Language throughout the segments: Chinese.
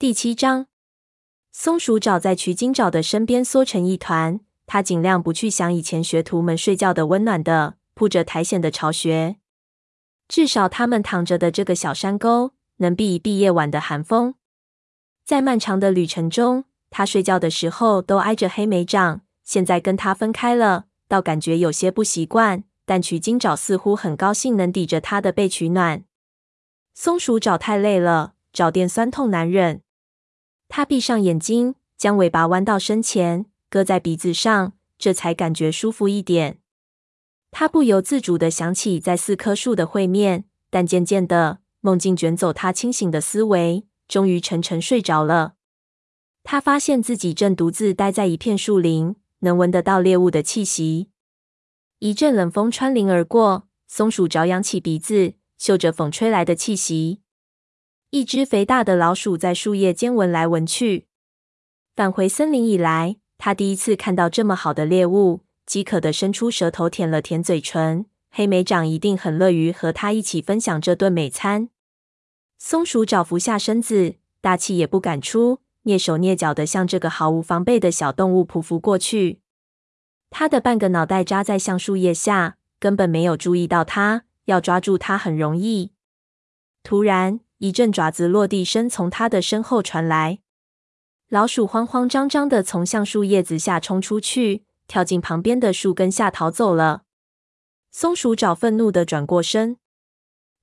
第七章，松鼠爪在取经爪的身边缩成一团，它尽量不去想以前学徒们睡觉的温暖的铺着苔藓的巢穴，至少他们躺着的这个小山沟能避一避夜晚的寒风。在漫长的旅程中，他睡觉的时候都挨着黑莓掌，现在跟他分开了，倒感觉有些不习惯。但取经爪似乎很高兴能抵着他的背取暖。松鼠爪太累了，爪垫酸痛难忍。他闭上眼睛，将尾巴弯到身前，搁在鼻子上，这才感觉舒服一点。他不由自主地想起在四棵树的会面，但渐渐的，梦境卷走他清醒的思维，终于沉沉睡着了。他发现自己正独自待在一片树林，能闻得到猎物的气息。一阵冷风穿林而过，松鼠爪扬起鼻子，嗅着风吹来的气息。一只肥大的老鼠在树叶间闻来闻去。返回森林以来，他第一次看到这么好的猎物，饥渴的伸出舌头舔了舔嘴唇。黑莓掌一定很乐于和他一起分享这顿美餐。松鼠爪伏下身子，大气也不敢出，蹑手蹑脚的向这个毫无防备的小动物匍匐过去。他的半个脑袋扎在橡树叶下，根本没有注意到他。要抓住他很容易。突然，一阵爪子落地声从他的身后传来。老鼠慌慌张张地从橡树叶子下冲出去，跳进旁边的树根下逃走了。松鼠爪愤怒地转过身，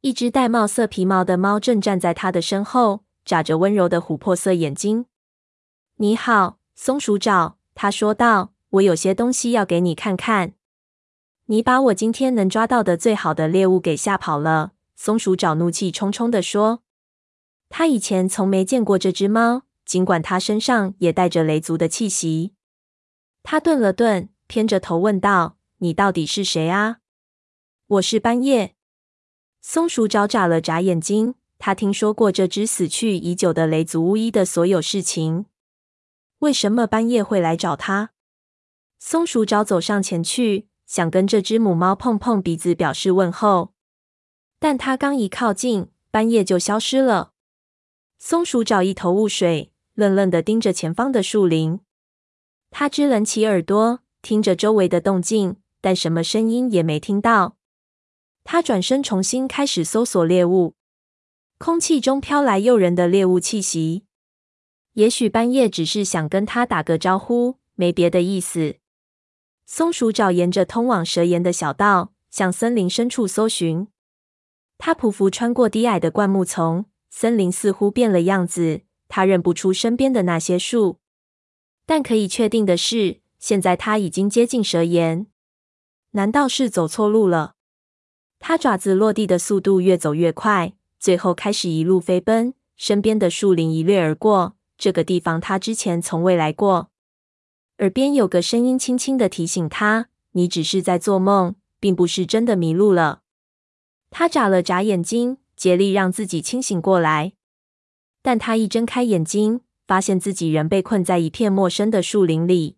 一只玳瑁色皮毛的猫正站在他的身后，眨着温柔的琥珀色眼睛。“你好，松鼠爪。”他说道。我有些东西要给你看看。你把我今天能抓到的最好的猎物给吓跑了。松鼠爪怒气冲冲地说：“他以前从没见过这只猫，尽管它身上也带着雷族的气息。”他顿了顿，偏着头问道：“你到底是谁啊？”“我是斑叶。”松鼠爪眨了眨眼睛，他听说过这只死去已久的雷族巫医的所有事情。为什么斑叶会来找他？松鼠爪走上前去，想跟这只母猫碰碰鼻子，表示问候。但它刚一靠近，斑叶就消失了。松鼠爪一头雾水，愣愣地盯着前方的树林。它支棱起耳朵，听着周围的动静，但什么声音也没听到。它转身重新开始搜索猎物，空气中飘来诱人的猎物气息。也许半夜只是想跟它打个招呼，没别的意思。松鼠爪沿着通往蛇岩的小道向森林深处搜寻。它匍匐穿过低矮的灌木丛，森林似乎变了样子。它认不出身边的那些树，但可以确定的是，现在它已经接近蛇岩。难道是走错路了？它爪子落地的速度越走越快，最后开始一路飞奔，身边的树林一掠而过。这个地方它之前从未来过。耳边有个声音轻轻的提醒他：“你只是在做梦，并不是真的迷路了。”他眨了眨眼睛，竭力让自己清醒过来。但他一睁开眼睛，发现自己仍被困在一片陌生的树林里。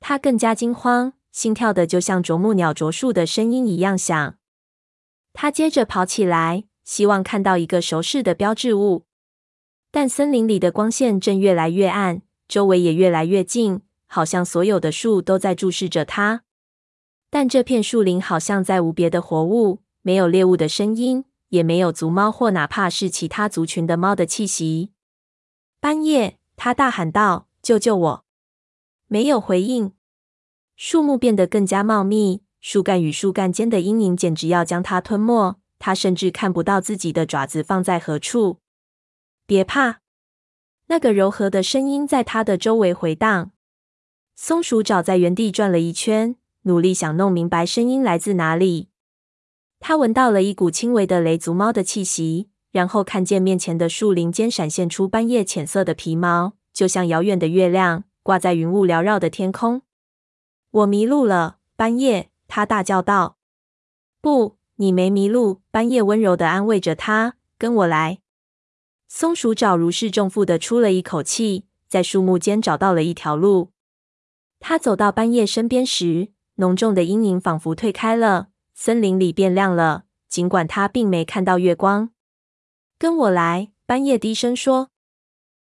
他更加惊慌，心跳的就像啄木鸟啄树的声音一样响。他接着跑起来，希望看到一个熟悉的标志物，但森林里的光线正越来越暗，周围也越来越近。好像所有的树都在注视着他，但这片树林好像再无别的活物，没有猎物的声音，也没有族猫或哪怕是其他族群的猫的气息。半夜，他大喊道：“救救我！”没有回应。树木变得更加茂密，树干与树干间的阴影简直要将它吞没。他甚至看不到自己的爪子放在何处。别怕，那个柔和的声音在他的周围回荡。松鼠爪在原地转了一圈，努力想弄明白声音来自哪里。他闻到了一股轻微的雷族猫的气息，然后看见面前的树林间闪现出斑叶浅色的皮毛，就像遥远的月亮挂在云雾缭绕的天空。我迷路了，斑叶！他大叫道。不，你没迷路。斑叶温柔的安慰着他。跟我来。松鼠爪如释重负的出了一口气，在树木间找到了一条路。他走到斑叶身边时，浓重的阴影仿佛退开了，森林里变亮了。尽管他并没看到月光，跟我来，斑叶低声说。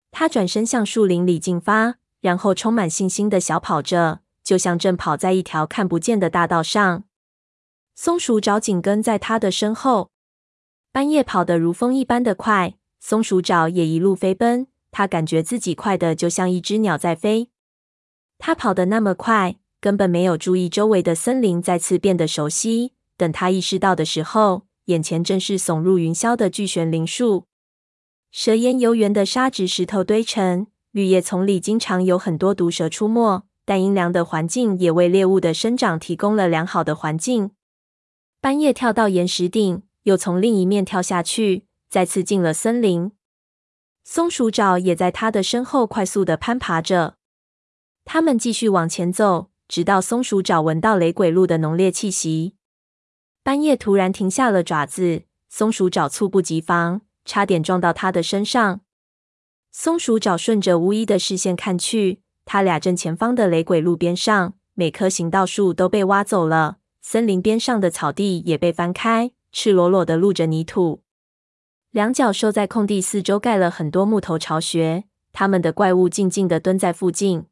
他转身向树林里进发，然后充满信心的小跑着，就像正跑在一条看不见的大道上。松鼠爪紧跟在他的身后。半夜跑得如风一般的快，松鼠爪也一路飞奔。他感觉自己快得就像一只鸟在飞。他跑得那么快，根本没有注意周围的森林再次变得熟悉。等他意识到的时候，眼前正是耸入云霄的巨悬铃树。蛇烟悠圆的沙质石头堆成，绿叶丛里经常有很多毒蛇出没，但阴凉的环境也为猎物的生长提供了良好的环境。半夜跳到岩石顶，又从另一面跳下去，再次进了森林。松鼠爪也在他的身后快速的攀爬着。他们继续往前走，直到松鼠爪闻到雷鬼鹿的浓烈气息。半夜突然停下了爪子，松鼠爪猝不及防。差点撞到他的身上。松鼠爪顺着巫医的视线看去，他俩正前方的雷鬼路边上，每棵行道树都被挖走了，森林边上的草地也被翻开，赤裸裸的露着泥土。两脚兽在空地四周盖了很多木头巢穴，他们的怪物静静的蹲在附近。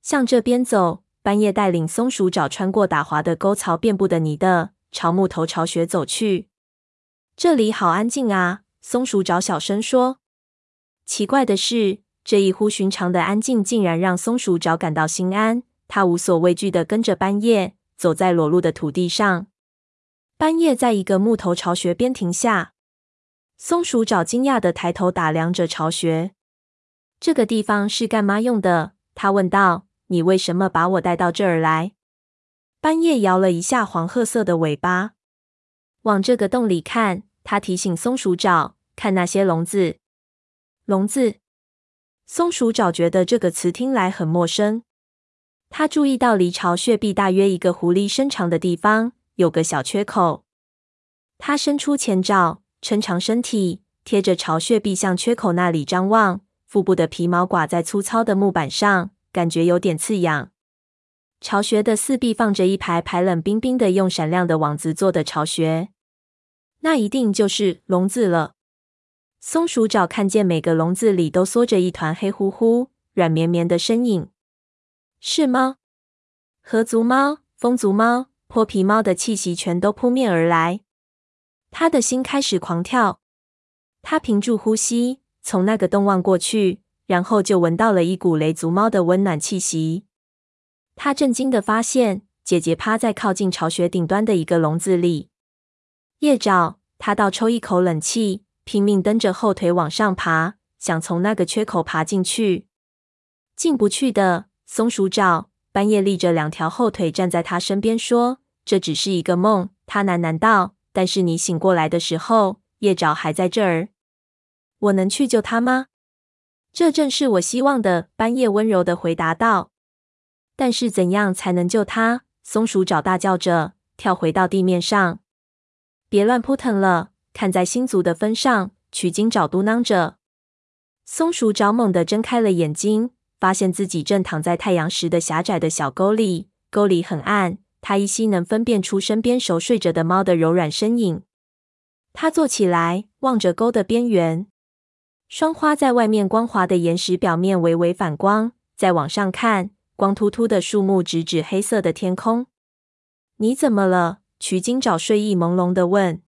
向这边走，半夜带领松鼠爪穿过打滑的沟槽，遍布的泥的，朝木头巢穴走去。这里好安静啊！松鼠爪小声说：“奇怪的是，这异乎寻常的安静竟然让松鼠爪感到心安。它无所畏惧地跟着斑叶走在裸露的土地上。斑叶在一个木头巢穴边停下，松鼠爪惊讶地抬头打量着巢穴。这个地方是干嘛用的？他问道：“你为什么把我带到这儿来？”半夜摇了一下黄褐色的尾巴，往这个洞里看。他提醒松鼠爪。看那些笼子，笼子。松鼠爪觉得这个词听来很陌生。他注意到离巢穴壁大约一个狐狸身长的地方有个小缺口。他伸出前爪，撑长身体，贴着巢穴壁向缺口那里张望。腹部的皮毛挂在粗糙的木板上，感觉有点刺痒。巢穴的四壁放着一排排冷冰冰的、用闪亮的网子做的巢穴，那一定就是笼子了。松鼠爪看见每个笼子里都缩着一团黑乎乎、软绵绵的身影，是猫、河族猫、风族猫、泼皮猫的气息全都扑面而来。他的心开始狂跳，他屏住呼吸，从那个洞望过去，然后就闻到了一股雷族猫的温暖气息。他震惊地发现，姐姐趴在靠近巢穴顶端的一个笼子里。叶爪，他倒抽一口冷气。拼命蹬着后腿往上爬，想从那个缺口爬进去，进不去的。松鼠爪，半夜立着两条后腿站在他身边说：“这只是一个梦。”他喃喃道：“但是你醒过来的时候，叶爪还在这儿。我能去救他吗？”这正是我希望的。半夜温柔地回答道：“但是怎样才能救他？”松鼠爪大叫着，跳回到地面上：“别乱扑腾了。”看在星族的分上，取经爪嘟囔着。松鼠爪猛地睁开了眼睛，发现自己正躺在太阳石的狭窄的小沟里，沟里很暗，他依稀能分辨出身边熟睡着的猫的柔软身影。他坐起来，望着沟的边缘，霜花在外面光滑的岩石表面微微反光。再往上看，光秃秃的树木直指黑色的天空。你怎么了？取经爪睡意朦胧的问。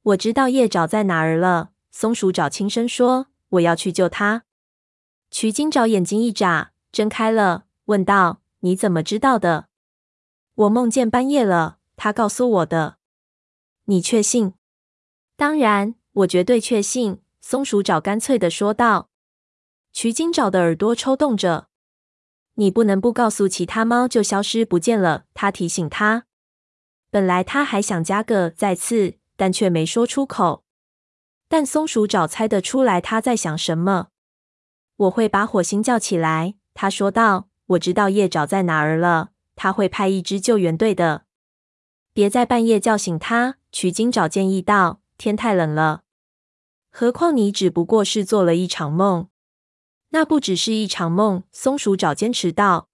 我知道叶爪在哪儿了，松鼠爪轻声说：“我要去救他。”取经爪眼睛一眨，睁开了，问道：“你怎么知道的？”我梦见半夜了，他告诉我的。你确信？当然，我绝对确信。松鼠爪干脆的说道。取经爪的耳朵抽动着。你不能不告诉其他猫就消失不见了，他提醒他。本来他还想加个再次。但却没说出口。但松鼠爪猜得出来他在想什么。我会把火星叫起来，他说道。我知道夜爪在哪儿了，他会派一支救援队的。别在半夜叫醒他，取经爪建议道。天太冷了，何况你只不过是做了一场梦。那不只是一场梦，松鼠爪坚持道。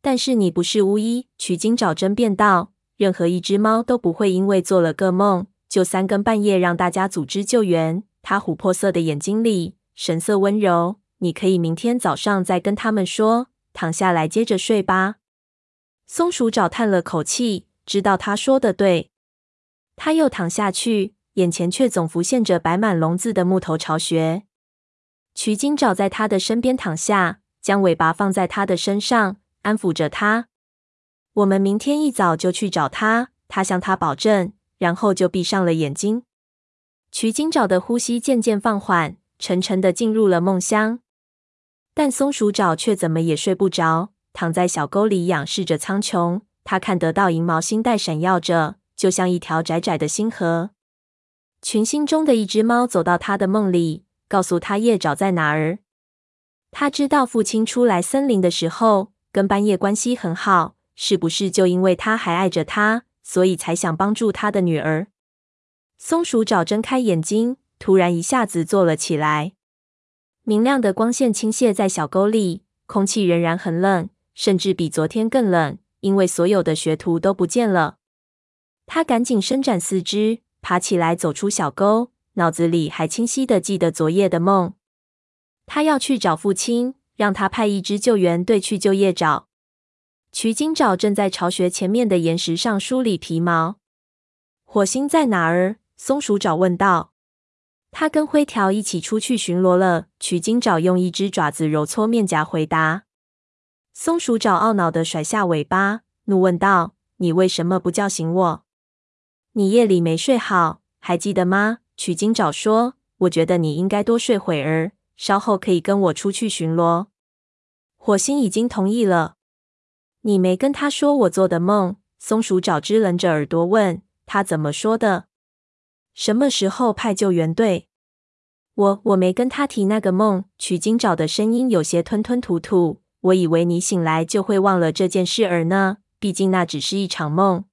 但是你不是巫医，取经爪争辩道。任何一只猫都不会因为做了个梦。就三更半夜让大家组织救援，他琥珀色的眼睛里神色温柔。你可以明天早上再跟他们说。躺下来接着睡吧。松鼠爪叹了口气，知道他说的对。他又躺下去，眼前却总浮现着摆满笼子的木头巢穴。取经爪在他的身边躺下，将尾巴放在他的身上，安抚着他。我们明天一早就去找他，他向他保证，然后就闭上了眼睛。取经爪的呼吸渐渐放缓，沉沉的进入了梦乡。但松鼠爪却怎么也睡不着，躺在小沟里仰视着苍穹。他看得到银毛星带闪耀着，就像一条窄窄的星河。群星中的一只猫走到他的梦里。告诉他夜爪在哪儿。他知道父亲出来森林的时候跟半夜关系很好，是不是就因为他还爱着他，所以才想帮助他的女儿？松鼠爪睁开眼睛，突然一下子坐了起来。明亮的光线倾泻在小沟里，空气仍然很冷，甚至比昨天更冷，因为所有的学徒都不见了。他赶紧伸展四肢，爬起来走出小沟。脑子里还清晰的记得昨夜的梦。他要去找父亲，让他派一支救援队去救夜爪。取经爪正在巢穴前面的岩石上梳理皮毛。火星在哪儿？松鼠爪问道。他跟灰条一起出去巡逻了。取经爪用一只爪子揉搓面颊，回答。松鼠爪懊恼的甩下尾巴，怒问道：“你为什么不叫醒我？你夜里没睡好，还记得吗？”取经爪说：“我觉得你应该多睡会儿，稍后可以跟我出去巡逻。”火星已经同意了。你没跟他说我做的梦？松鼠爪支棱着耳朵问。他怎么说的？什么时候派救援队？我我没跟他提那个梦。取经爪的声音有些吞吞吐吐。我以为你醒来就会忘了这件事儿呢，毕竟那只是一场梦。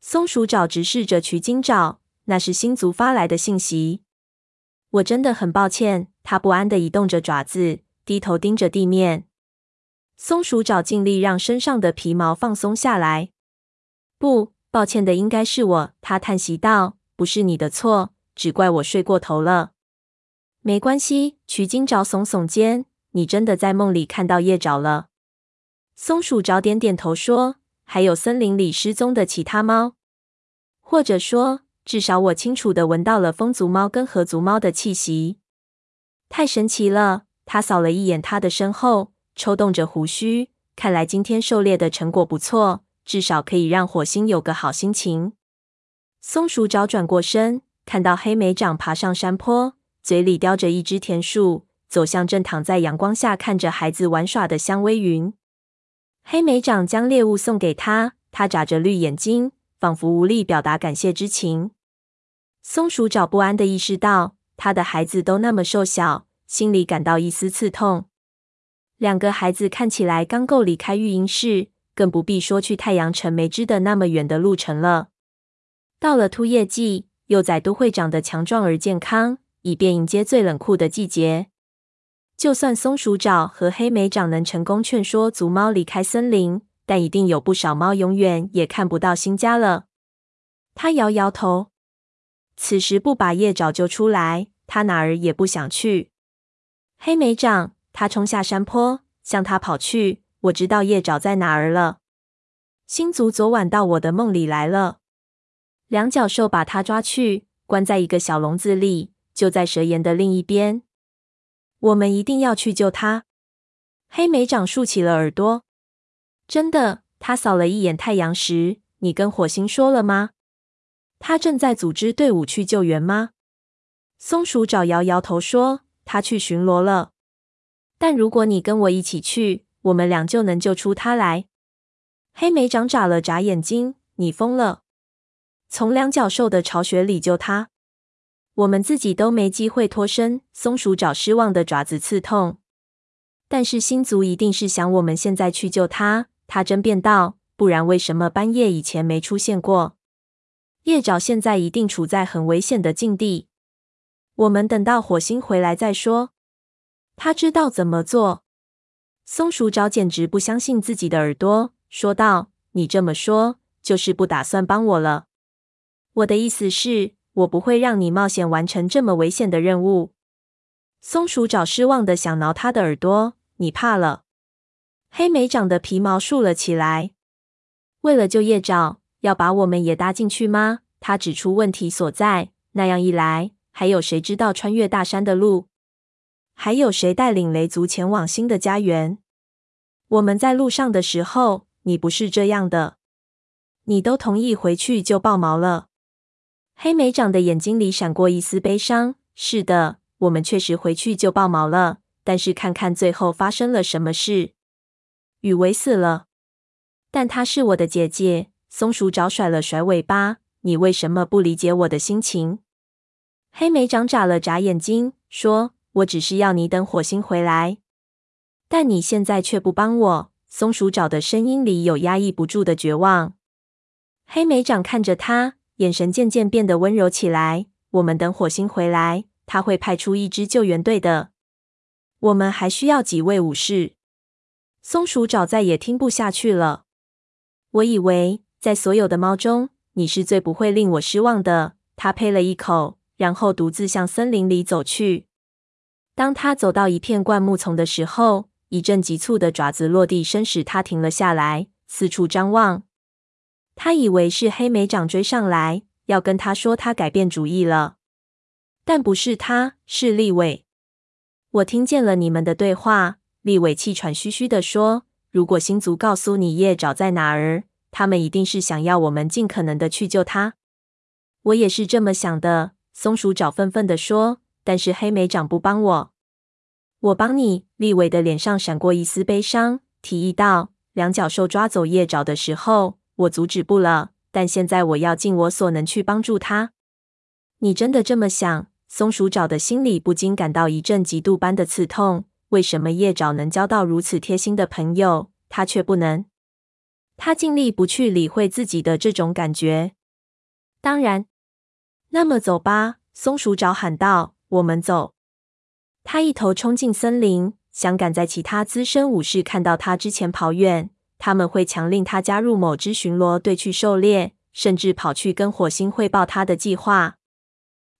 松鼠爪直视着取经爪。那是星族发来的信息。我真的很抱歉。他不安地移动着爪子，低头盯着地面。松鼠爪尽力让身上的皮毛放松下来。不，抱歉的应该是我。他叹息道：“不是你的错，只怪我睡过头了。”没关系。取经爪耸耸肩：“你真的在梦里看到夜爪了？”松鼠爪点点头说：“还有森林里失踪的其他猫，或者说……”至少我清楚地闻到了风族猫跟河族猫的气息，太神奇了！他扫了一眼他的身后，抽动着胡须。看来今天狩猎的成果不错，至少可以让火星有个好心情。松鼠爪转过身，看到黑莓长爬上山坡，嘴里叼着一只甜树，走向正躺在阳光下看着孩子玩耍的香微云。黑莓长将猎物送给他，他眨着绿眼睛。仿佛无力表达感谢之情，松鼠爪不安地意识到，他的孩子都那么瘦小，心里感到一丝刺痛。两个孩子看起来刚够离开育婴室，更不必说去太阳城梅枝的那么远的路程了。到了秃叶季，幼崽都会长得强壮而健康，以便迎接最冷酷的季节。就算松鼠爪和黑莓掌能成功劝说族猫离开森林。但一定有不少猫永远也看不到新家了。他摇摇头，此时不把夜爪救出来，他哪儿也不想去。黑莓长，他冲下山坡，向他跑去。我知道夜爪在哪儿了。星族昨晚到我的梦里来了。两脚兽把他抓去，关在一个小笼子里，就在蛇岩的另一边。我们一定要去救他。黑莓长竖起了耳朵。真的，他扫了一眼太阳石。你跟火星说了吗？他正在组织队伍去救援吗？松鼠爪摇摇头说：“他去巡逻了。但如果你跟我一起去，我们俩就能救出他来。”黑莓长眨了眨眼睛：“你疯了？从两脚兽的巢穴里救他？我们自己都没机会脱身。”松鼠爪失望的爪子刺痛。但是星族一定是想我们现在去救他。他争辩道：“不然为什么半夜以前没出现过？夜爪现在一定处在很危险的境地。我们等到火星回来再说。他知道怎么做。”松鼠爪简直不相信自己的耳朵，说道：“你这么说，就是不打算帮我了？我的意思是，我不会让你冒险完成这么危险的任务。”松鼠爪失望的想挠他的耳朵。你怕了？黑莓长的皮毛竖了起来。为了救叶爪，要把我们也搭进去吗？他指出问题所在。那样一来，还有谁知道穿越大山的路？还有谁带领雷族前往新的家园？我们在路上的时候，你不是这样的。你都同意回去就爆毛了。黑莓长的眼睛里闪过一丝悲伤。是的，我们确实回去就爆毛了。但是看看最后发生了什么事。雨薇死了，但她是我的姐姐。松鼠爪甩了甩尾巴。你为什么不理解我的心情？黑莓长眨了眨眼睛，说：“我只是要你等火星回来，但你现在却不帮我。”松鼠爪的声音里有压抑不住的绝望。黑莓长看着他，眼神渐渐变得温柔起来。我们等火星回来，他会派出一支救援队的。我们还需要几位武士。松鼠爪再也听不下去了。我以为在所有的猫中，你是最不会令我失望的。他呸了一口，然后独自向森林里走去。当他走到一片灌木丛的时候，一阵急促的爪子落地声使他停了下来，四处张望。他以为是黑莓长追上来，要跟他说他改变主意了，但不是他，是利伟。我听见了你们的对话，利伟气喘吁吁地说：“如果星族告诉你叶爪在哪儿，他们一定是想要我们尽可能的去救他。”我也是这么想的，松鼠爪愤愤地说。但是黑莓长不帮我，我帮你。立伟的脸上闪过一丝悲伤，提议道：“两脚兽抓走叶爪的时候，我阻止不了，但现在我要尽我所能去帮助他。”你真的这么想？松鼠爪的心里不禁感到一阵嫉妒般的刺痛。为什么叶爪能交到如此贴心的朋友，他却不能？他尽力不去理会自己的这种感觉。当然，那么走吧，松鼠爪喊道：“我们走。”他一头冲进森林，想赶在其他资深武士看到他之前跑远。他们会强令他加入某支巡逻队去狩猎，甚至跑去跟火星汇报他的计划。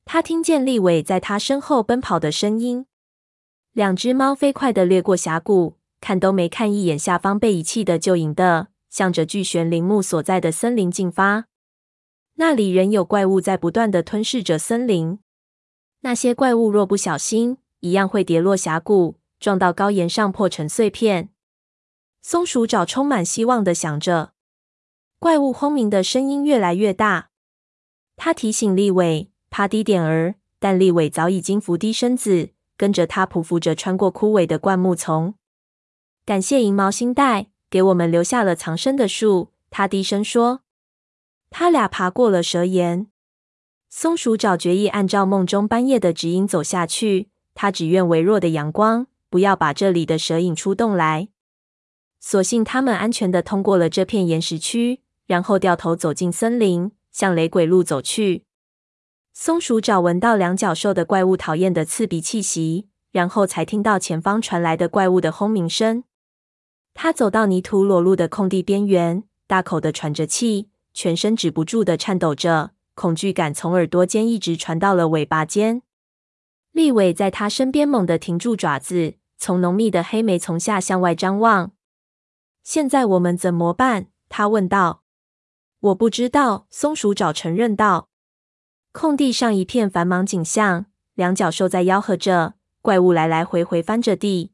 他听见利伟在他身后奔跑的声音。两只猫飞快地掠过峡谷，看都没看一眼下方被遗弃的旧营的，向着巨玄铃木所在的森林进发。那里仍有怪物在不断地吞噬着森林。那些怪物若不小心，一样会跌落峡谷，撞到高岩上破成碎片。松鼠爪充满希望地想着。怪物轰鸣的声音越来越大。他提醒利伟。趴低点儿，但利伟早已经伏低身子，跟着他匍匐着穿过枯萎的灌木丛。感谢银毛星带给我们留下了藏身的树，他低声说。他俩爬过了蛇岩，松鼠爪决意按照梦中半夜的指引走下去。他只愿微弱的阳光不要把这里的蛇引出洞来。所幸他们安全的通过了这片岩石区，然后掉头走进森林，向雷鬼路走去。松鼠爪闻到两脚兽的怪物讨厌的刺鼻气息，然后才听到前方传来的怪物的轰鸣声。他走到泥土裸露的空地边缘，大口的喘着气，全身止不住的颤抖着，恐惧感从耳朵间一直传到了尾巴尖。利伟在他身边猛地停住爪子，从浓密的黑莓丛下向外张望。现在我们怎么办？他问道。我不知道，松鼠爪承认道。空地上一片繁忙景象，两脚兽在吆喝着，怪物来来回回翻着地。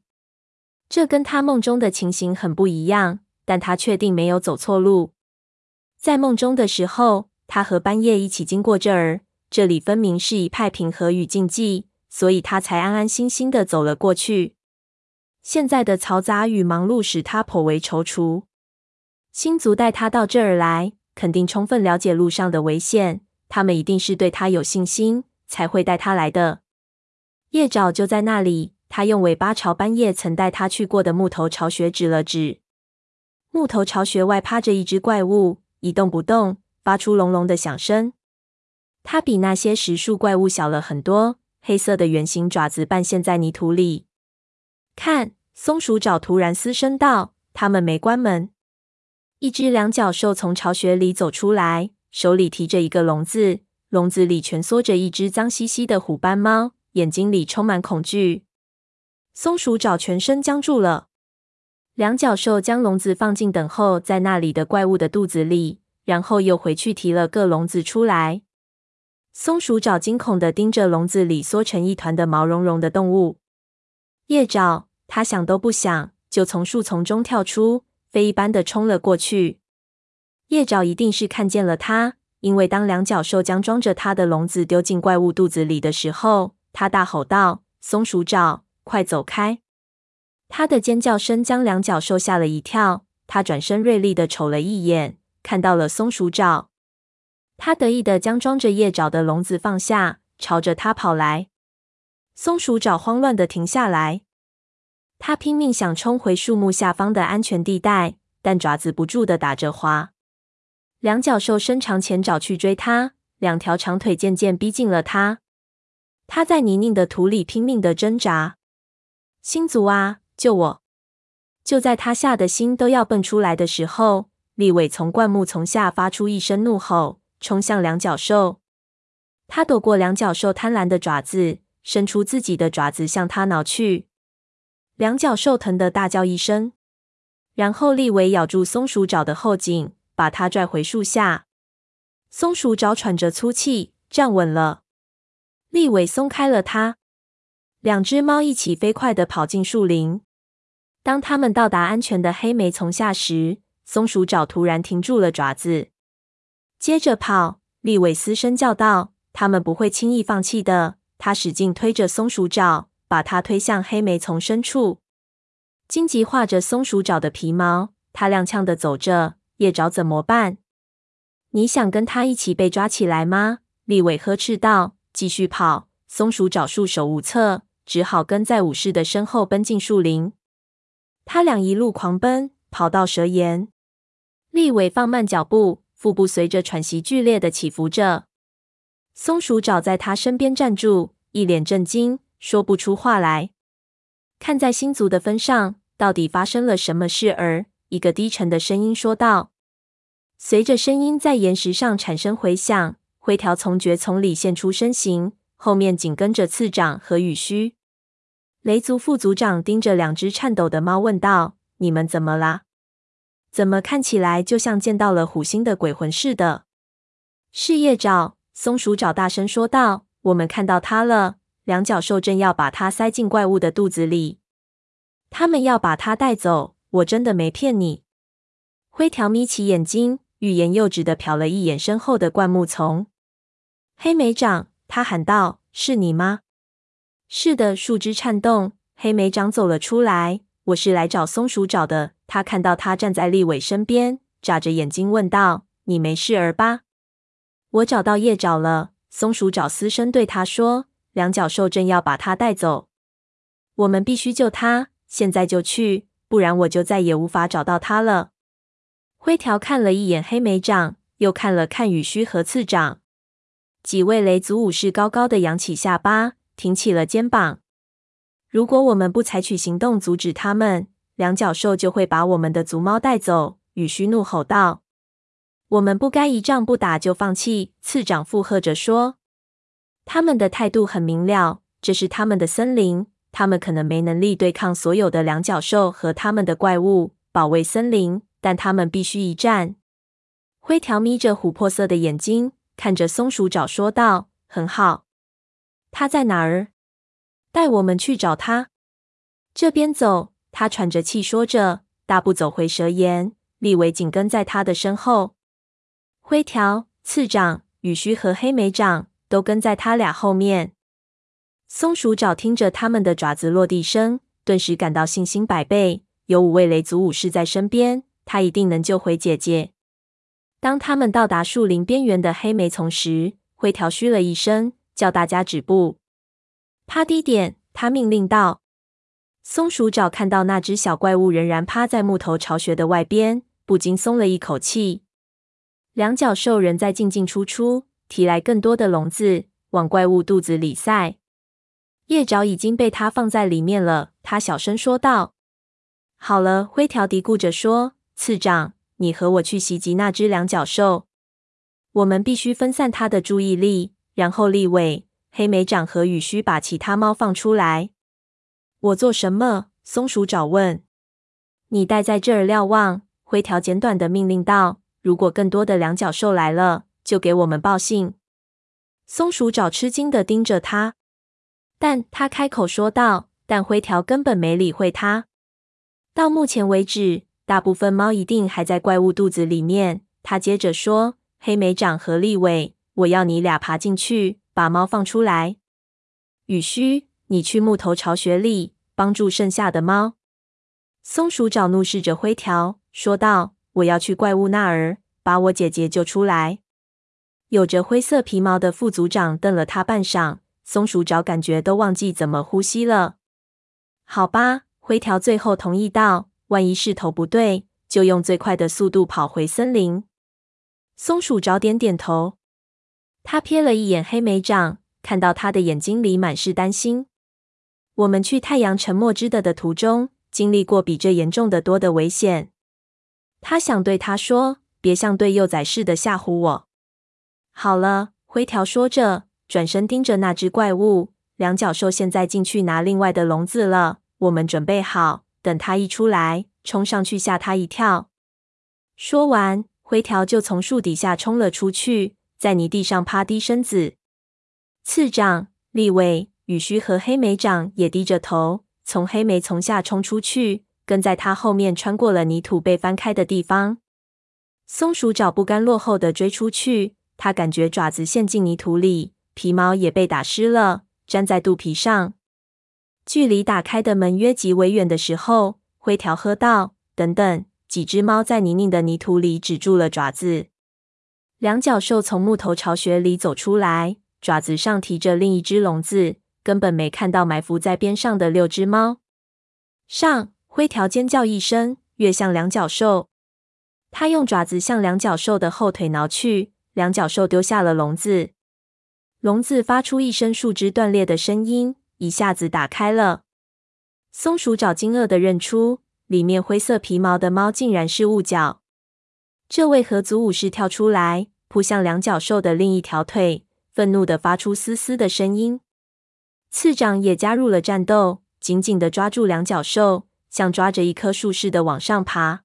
这跟他梦中的情形很不一样，但他确定没有走错路。在梦中的时候，他和班叶一起经过这儿，这里分明是一派平和与静寂，所以他才安安心心的走了过去。现在的嘈杂与忙碌使他颇为踌躇。星族带他到这儿来，肯定充分了解路上的危险。他们一定是对他有信心，才会带他来的。夜爪就在那里。他用尾巴朝斑叶曾带他去过的木头巢穴指了指。木头巢穴外趴着一只怪物，一动不动，发出隆隆的响声。它比那些石树怪物小了很多，黑色的圆形爪子半陷在泥土里。看，松鼠爪突然嘶声道：“他们没关门。”一只两脚兽从巢穴里走出来。手里提着一个笼子，笼子里蜷缩着一只脏兮兮的虎斑猫，眼睛里充满恐惧。松鼠爪全身僵住了。两脚兽将笼子放进等候在那里的怪物的肚子里，然后又回去提了个笼子出来。松鼠爪惊恐地盯着笼子里缩成一团的毛茸茸的动物。叶爪，他想都不想，就从树丛中跳出，飞一般的冲了过去。叶爪一定是看见了他，因为当两脚兽将装着他的笼子丢进怪物肚子里的时候，他大吼道：“松鼠爪，快走开！”他的尖叫声将两脚兽吓了一跳。他转身锐利的瞅了一眼，看到了松鼠爪。他得意的将装着叶爪的笼子放下，朝着他跑来。松鼠爪慌乱的停下来，他拼命想冲回树木下方的安全地带，但爪子不住的打着滑。两脚兽伸长前爪去追他，两条长腿渐渐逼近了他。他在泥泞的土里拼命的挣扎。星族啊！救我！就在他吓得心都要蹦出来的时候，利尾从灌木丛下发出一声怒吼，冲向两角兽。他躲过两角兽贪婪的爪子，伸出自己的爪子向他挠去。两角兽疼得大叫一声，然后利尾咬住松鼠爪的后颈，把它拽回树下。松鼠爪喘着粗气，站稳了。利尾松开了它，两只猫一起飞快地跑进树林。当他们到达安全的黑莓丛下时，松鼠爪突然停住了爪子，接着跑。利尾嘶声叫道：“他们不会轻易放弃的。”他使劲推着松鼠爪，把它推向黑莓丛深处。荆棘划着松鼠爪的皮毛，它踉跄地走着。叶爪怎么办？你想跟他一起被抓起来吗？利伟呵斥道。继续跑。松鼠爪束手无策，只好跟在武士的身后奔进树林。他俩一路狂奔，跑到蛇岩。利尾放慢脚步，腹部随着喘息剧烈的起伏着。松鼠爪在他身边站住，一脸震惊，说不出话来。看在星族的分上，到底发生了什么事儿？一个低沉的声音说道。随着声音在岩石上产生回响，灰条从蕨丛里现出身形，后面紧跟着刺长和羽须。雷族副族长盯着两只颤抖的猫问道：“你们怎么啦？怎么看起来就像见到了虎星的鬼魂似的？”是叶爪，松鼠爪大声说道：“我们看到它了。两角兽正要把它塞进怪物的肚子里，他们要把它带走。我真的没骗你。”灰条眯起眼睛，欲言又止的瞟了一眼身后的灌木丛。黑莓长，他喊道：“是你吗？”是的，树枝颤动，黑莓长走了出来。我是来找松鼠爪的。他看到他站在立伟身边，眨着眼睛问道：“你没事儿吧？”我找到叶爪了。松鼠爪嘶声对他说：“两脚兽正要把他带走，我们必须救他，现在就去，不然我就再也无法找到他了。”灰条看了一眼黑莓长，又看了看羽须和刺掌。几位雷族武士高高的扬起下巴。挺起了肩膀。如果我们不采取行动阻止他们，两角兽就会把我们的族猫带走。雨须怒吼道：“我们不该一仗不打就放弃。”次长附和着说：“他们的态度很明了，这是他们的森林，他们可能没能力对抗所有的两角兽和他们的怪物，保卫森林，但他们必须一战。”灰条眯着琥珀色的眼睛看着松鼠爪说道：“很好。”他在哪儿？带我们去找他。这边走。他喘着气说着，大步走回蛇岩。利尾紧跟在他的身后。灰条、刺掌、羽须和黑莓掌都跟在他俩后面。松鼠爪听着他们的爪子落地声，顿时感到信心百倍。有五位雷族武士在身边，他一定能救回姐姐。当他们到达树林边缘的黑莓丛时，灰条嘘了一声。叫大家止步，趴低点！他命令道。松鼠爪看到那只小怪物仍然趴在木头巢穴的外边，不禁松了一口气。两角兽仍在进进出出，提来更多的笼子往怪物肚子里塞。叶爪已经被他放在里面了，他小声说道。好了，灰条嘀咕着说。次长，你和我去袭击那只两角兽。我们必须分散他的注意力。然后，利尾、黑莓长和雨须把其他猫放出来。我做什么？松鼠爪问。你待在这儿瞭望。灰条简短的命令道：“如果更多的两脚兽来了，就给我们报信。”松鼠爪吃惊的盯着他，但他开口说道：“但灰条根本没理会他。到目前为止，大部分猫一定还在怪物肚子里面。”他接着说：“黑莓长和立伟，我要你俩爬进去，把猫放出来。雨须，你去木头巢穴里帮助剩下的猫。”松鼠爪怒视着灰条。说道：“我要去怪物那儿，把我姐姐救出来。”有着灰色皮毛的副组长瞪了他半晌，松鼠爪感觉都忘记怎么呼吸了。好吧，灰条最后同意道：“万一势头不对，就用最快的速度跑回森林。”松鼠爪点点头。他瞥了一眼黑莓长，看到他的眼睛里满是担心。我们去太阳沉没之的的途中，经历过比这严重的多的危险。他想对他说：“别像对幼崽似的吓唬我。”好了，灰条说着，转身盯着那只怪物。两脚兽现在进去拿另外的笼子了，我们准备好，等他一出来，冲上去吓他一跳。说完，灰条就从树底下冲了出去，在泥地上趴低身子。次长、立伟、羽须和黑莓长也低着头，从黑莓丛下冲出去。跟在他后面，穿过了泥土被翻开的地方。松鼠爪不甘落后的追出去，他感觉爪子陷进泥土里，皮毛也被打湿了，粘在肚皮上。距离打开的门约极为远的时候，灰条喝道：“等等！”几只猫在泥泞的泥土里止住了爪子。两脚兽从木头巢穴里走出来，爪子上提着另一只笼子，根本没看到埋伏在边上的六只猫。上！灰条尖叫一声，跃向两脚兽。他用爪子向两脚兽的后腿挠去，两脚兽丢下了笼子。笼子发出一声树枝断裂的声音，一下子打开了。松鼠爪惊愕地认出，里面灰色皮毛的猫竟然是雾角。这位合族武士跳出来，扑向两脚兽的另一条腿，愤怒地发出嘶嘶的声音。次长也加入了战斗，紧紧地抓住两脚兽。像抓着一棵树似的往上爬，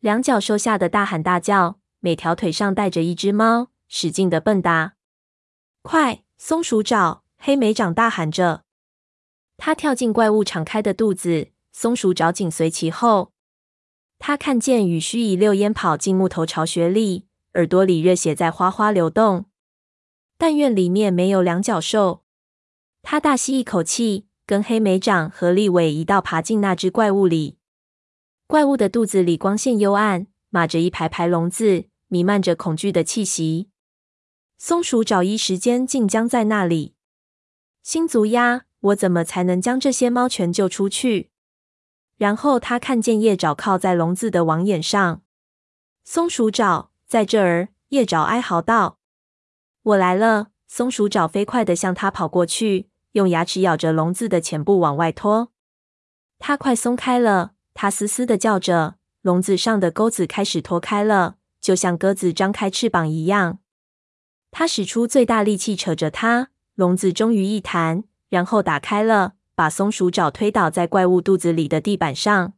两脚兽吓得大喊大叫，每条腿上带着一只猫，使劲的蹦跶。快！松鼠爪、黑莓长大喊着，他跳进怪物敞开的肚子，松鼠爪紧随其后。他看见羽须一溜烟跑进木头巢穴里，耳朵里热血在哗哗流动。但愿里面没有两脚兽。他大吸一口气。跟黑莓长和立伟一道爬进那只怪物里。怪物的肚子里光线幽暗，码着一排排笼子，弥漫着恐惧的气息。松鼠爪一时间竟僵在那里，新足鸭！我怎么才能将这些猫全救出去？然后他看见叶爪靠在笼子的网眼上。松鼠爪在这儿，叶爪哀嚎道：“我来了！”松鼠爪飞快地向他跑过去。用牙齿咬着笼子的前部往外拖，它快松开了。它嘶嘶的叫着，笼子上的钩子开始脱开了，就像鸽子张开翅膀一样。它使出最大力气扯着它，笼子终于一弹，然后打开了，把松鼠爪推倒在怪物肚子里的地板上。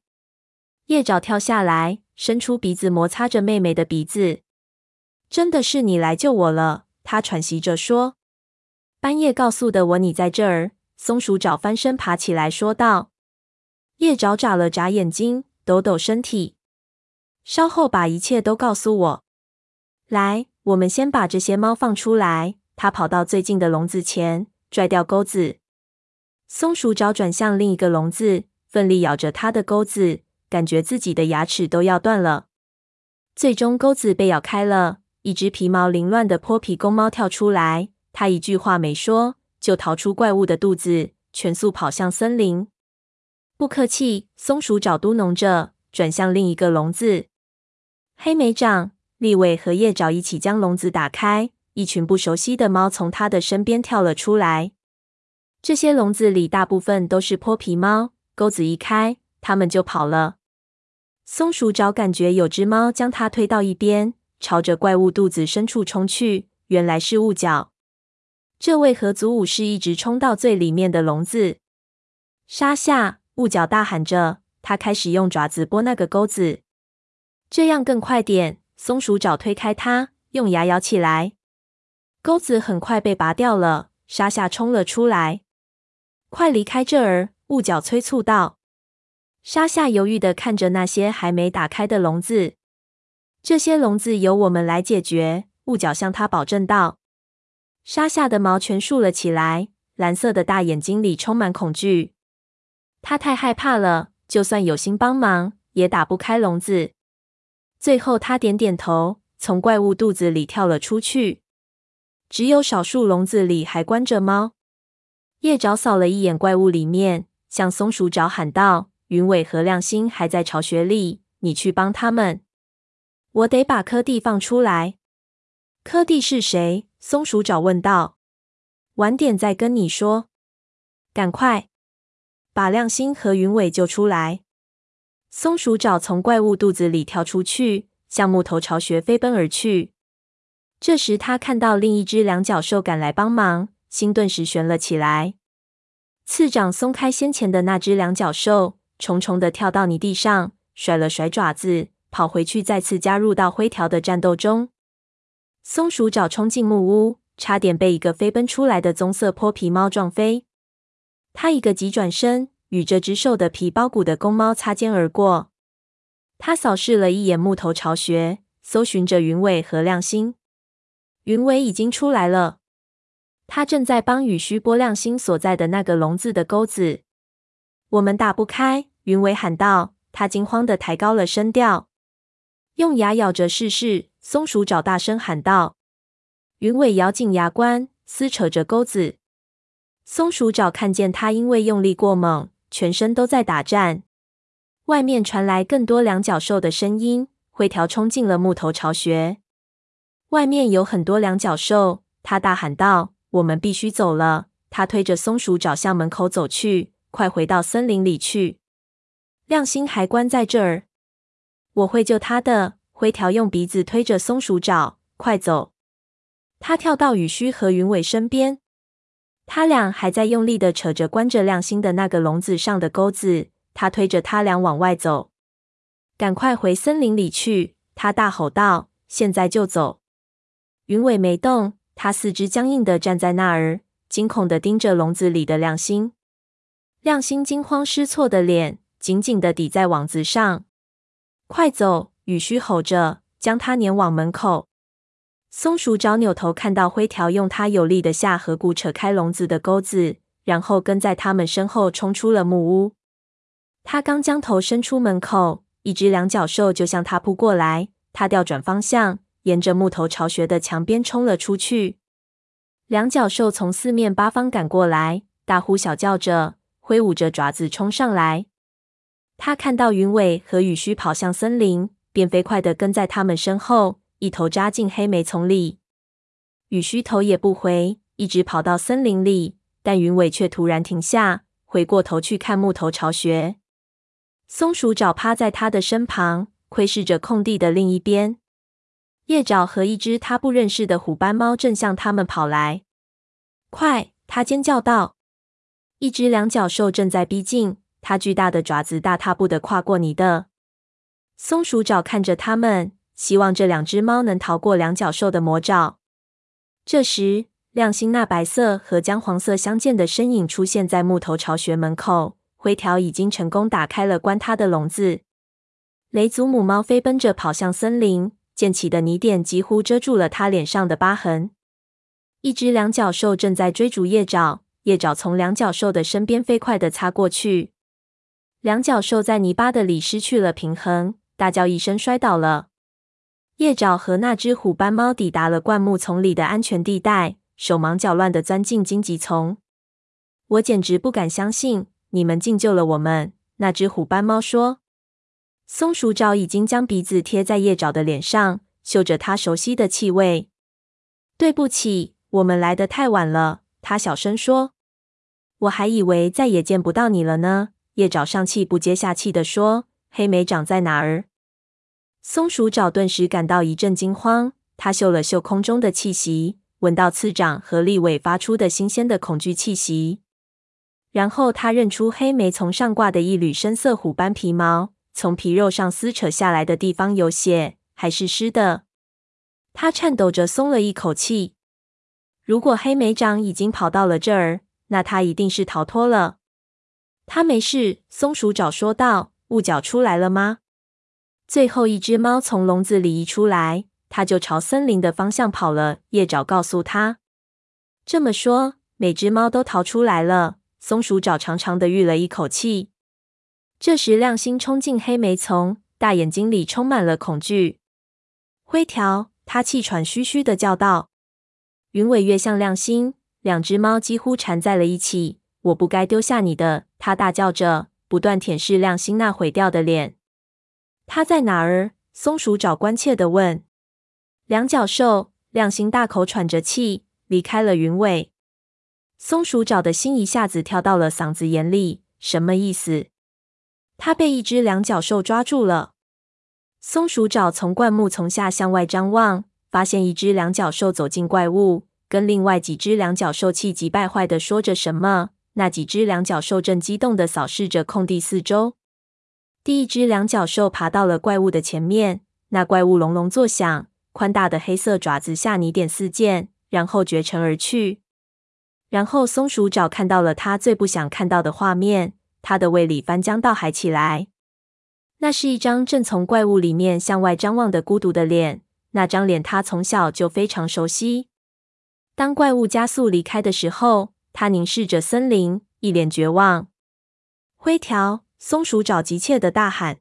叶爪跳下来，伸出鼻子摩擦着妹妹的鼻子。真的是你来救我了，它喘息着说。半夜告诉的我你在这儿。松鼠爪翻身爬起来说道。叶爪眨了眨眼睛，抖抖身体。稍后把一切都告诉我。来，我们先把这些猫放出来。他跑到最近的笼子前，拽掉钩子。松鼠爪转向另一个笼子，奋力咬着它的钩子，感觉自己的牙齿都要断了。最终，钩子被咬开了，一只皮毛凌乱的泼皮公猫跳出来。它一句话没说，就逃出怪物的肚子，全速跑向森林。不客气，松鼠爪嘟噥着，转向另一个笼子。黑莓长、立伟和叶爪一起将笼子打开，一群不熟悉的猫从它的身边跳了出来。这些笼子里大部分都是泼皮猫，钩子一开，它们就跑了。松鼠爪感觉有只猫将它推到一边，朝着怪物肚子深处冲去，原来是雾角。这为何族武士一直冲到最里面的笼子？沙夏，雾角大喊着，他开始用爪子拨那个钩子。这样更快点。松鼠爪推开它，用牙咬起来，钩子很快被拔掉了。沙夏冲了出来，快离开这儿！雾角催促道。沙夏犹豫的看着那些还没打开的笼子。这些笼子由我们来解决，雾角向他保证道。沙夏的毛全竖了起来，蓝色的大眼睛里充满恐惧。他太害怕了，就算有心帮忙，也打不开笼子。最后，他点点头，从怪物肚子里跳了出去。只有少数笼子里还关着猫。叶爪扫了一眼怪物里面，向松鼠爪喊道：“云尾和亮星还在巢穴里，你去帮他们。我得把柯蒂放出来。”柯蒂是谁？松鼠爪问道。晚点再跟你说。赶快把亮星和云尾救出来。松鼠爪从怪物肚子里跳出去，向木头巢穴飞奔而去。这时，他看到另一只两脚兽赶来帮忙，心顿时悬了起来。刺掌松开先前的那只两脚兽，重重的跳到泥地上，甩了甩爪子，跑回去，再次加入到灰条的战斗中。松鼠爪冲进木屋，差点被一个飞奔出来的棕色泼皮猫撞飞。他一个急转身，与这只瘦的皮包骨的公猫擦肩而过。他扫视了一眼木头巢穴，搜寻着云尾和亮星。云尾已经出来了，他正在帮雨须波亮星所在的那个笼子的钩子。我们打不开，云尾喊道。他惊慌地抬高了声调，用牙咬着试试。松鼠爪大声喊道：“云尾咬紧牙关，撕扯着钩子。”松鼠爪看见他因为用力过猛，全身都在打颤。外面传来更多两脚兽的声音，灰条冲进了木头巢穴。外面有很多两脚兽，他大喊道：“我们必须走了！”他推着松鼠爪向门口走去，“快回到森林里去！亮星还关在这儿，我会救他的。”灰条用鼻子推着松鼠爪，快走！他跳到雨须和云尾身边，他俩还在用力的扯着关着亮星的那个笼子上的钩子。他推着他俩往外走，赶快回森林里去！他大吼道：“现在就走！”云尾没动，他四肢僵硬的站在那儿，惊恐的盯着笼子里的亮星。亮星惊慌失措的脸紧紧的抵在网子上，快走！雨须吼着，将他撵往门口。松鼠爪扭头看到灰条用它有力的下颌骨扯开笼子的钩子，然后跟在他们身后冲出了木屋。他刚将头伸出门口，一只两脚兽就向他扑过来。他调转方向，沿着木头巢穴的墙边冲了出去。两脚兽从四面八方赶过来，大呼小叫着，挥舞着爪子冲上来。他看到云尾和雨须跑向森林。便飞快地跟在他们身后，一头扎进黑莓丛里。雨须头也不回，一直跑到森林里。但云尾却突然停下，回过头去看木头巢穴。松鼠爪趴在他的身旁，窥视着空地的另一边。叶爪和一只他不认识的虎斑猫正向他们跑来。快！他尖叫道。一只两脚兽正在逼近，它巨大的爪子大踏步地跨过泥的。松鼠爪看着他们，希望这两只猫能逃过两脚兽的魔爪。这时，亮星那白色和姜黄色相间的身影出现在木头巢穴门口。灰条已经成功打开了关它的笼子。雷祖母猫飞奔着跑向森林，溅起的泥点几乎遮住了他脸上的疤痕。一只两脚兽正在追逐叶爪，叶爪从两脚兽的身边飞快地擦过去。两脚兽在泥巴的里失去了平衡。大叫一声，摔倒了。叶爪和那只虎斑猫抵达了灌木丛里的安全地带，手忙脚乱地钻进荆棘丛。我简直不敢相信，你们竟救了我们！那只虎斑猫说。松鼠爪已经将鼻子贴在叶爪的脸上，嗅着它熟悉的气味。对不起，我们来的太晚了。它小声说。我还以为再也见不到你了呢。叶爪上气不接下气地说。黑莓长在哪儿？松鼠爪顿时感到一阵惊慌，他嗅了嗅空中的气息，闻到次长和立委发出的新鲜的恐惧气息。然后他认出黑莓从上挂的一缕深色虎斑皮毛，从皮肉上撕扯下来的地方有血，还是湿的。他颤抖着松了一口气。如果黑莓长已经跑到了这儿，那他一定是逃脱了。他没事，松鼠爪说道。雾角出来了吗？最后一只猫从笼子里移出来，它就朝森林的方向跑了。叶爪告诉他。这么说，每只猫都逃出来了。松鼠爪长长的吁了一口气。这时，亮星冲进黑莓丛，大眼睛里充满了恐惧。灰条，他气喘吁吁的叫道。云尾跃向亮星，两只猫几乎缠在了一起。我不该丢下你的，他大叫着，不断舔舐亮星那毁掉的脸。他在哪儿？松鼠爪关切的问。两脚兽，亮星大口喘着气，离开了云尾。松鼠爪的心一下子跳到了嗓子眼里，什么意思？他被一只两脚兽抓住了。松鼠爪从灌木丛下向外张望，发现一只两脚兽走进怪物，跟另外几只两脚兽气急败坏的说着什么。那几只两脚兽正激动的扫视着空地四周。第一只两脚兽爬到了怪物的前面，那怪物隆隆作响，宽大的黑色爪子下泥点四溅，然后绝尘而去。然后松鼠爪看到了他最不想看到的画面，他的胃里翻江倒海起来。那是一张正从怪物里面向外张望的孤独的脸，那张脸他从小就非常熟悉。当怪物加速离开的时候，他凝视着森林，一脸绝望。灰条，松鼠爪急切的大喊。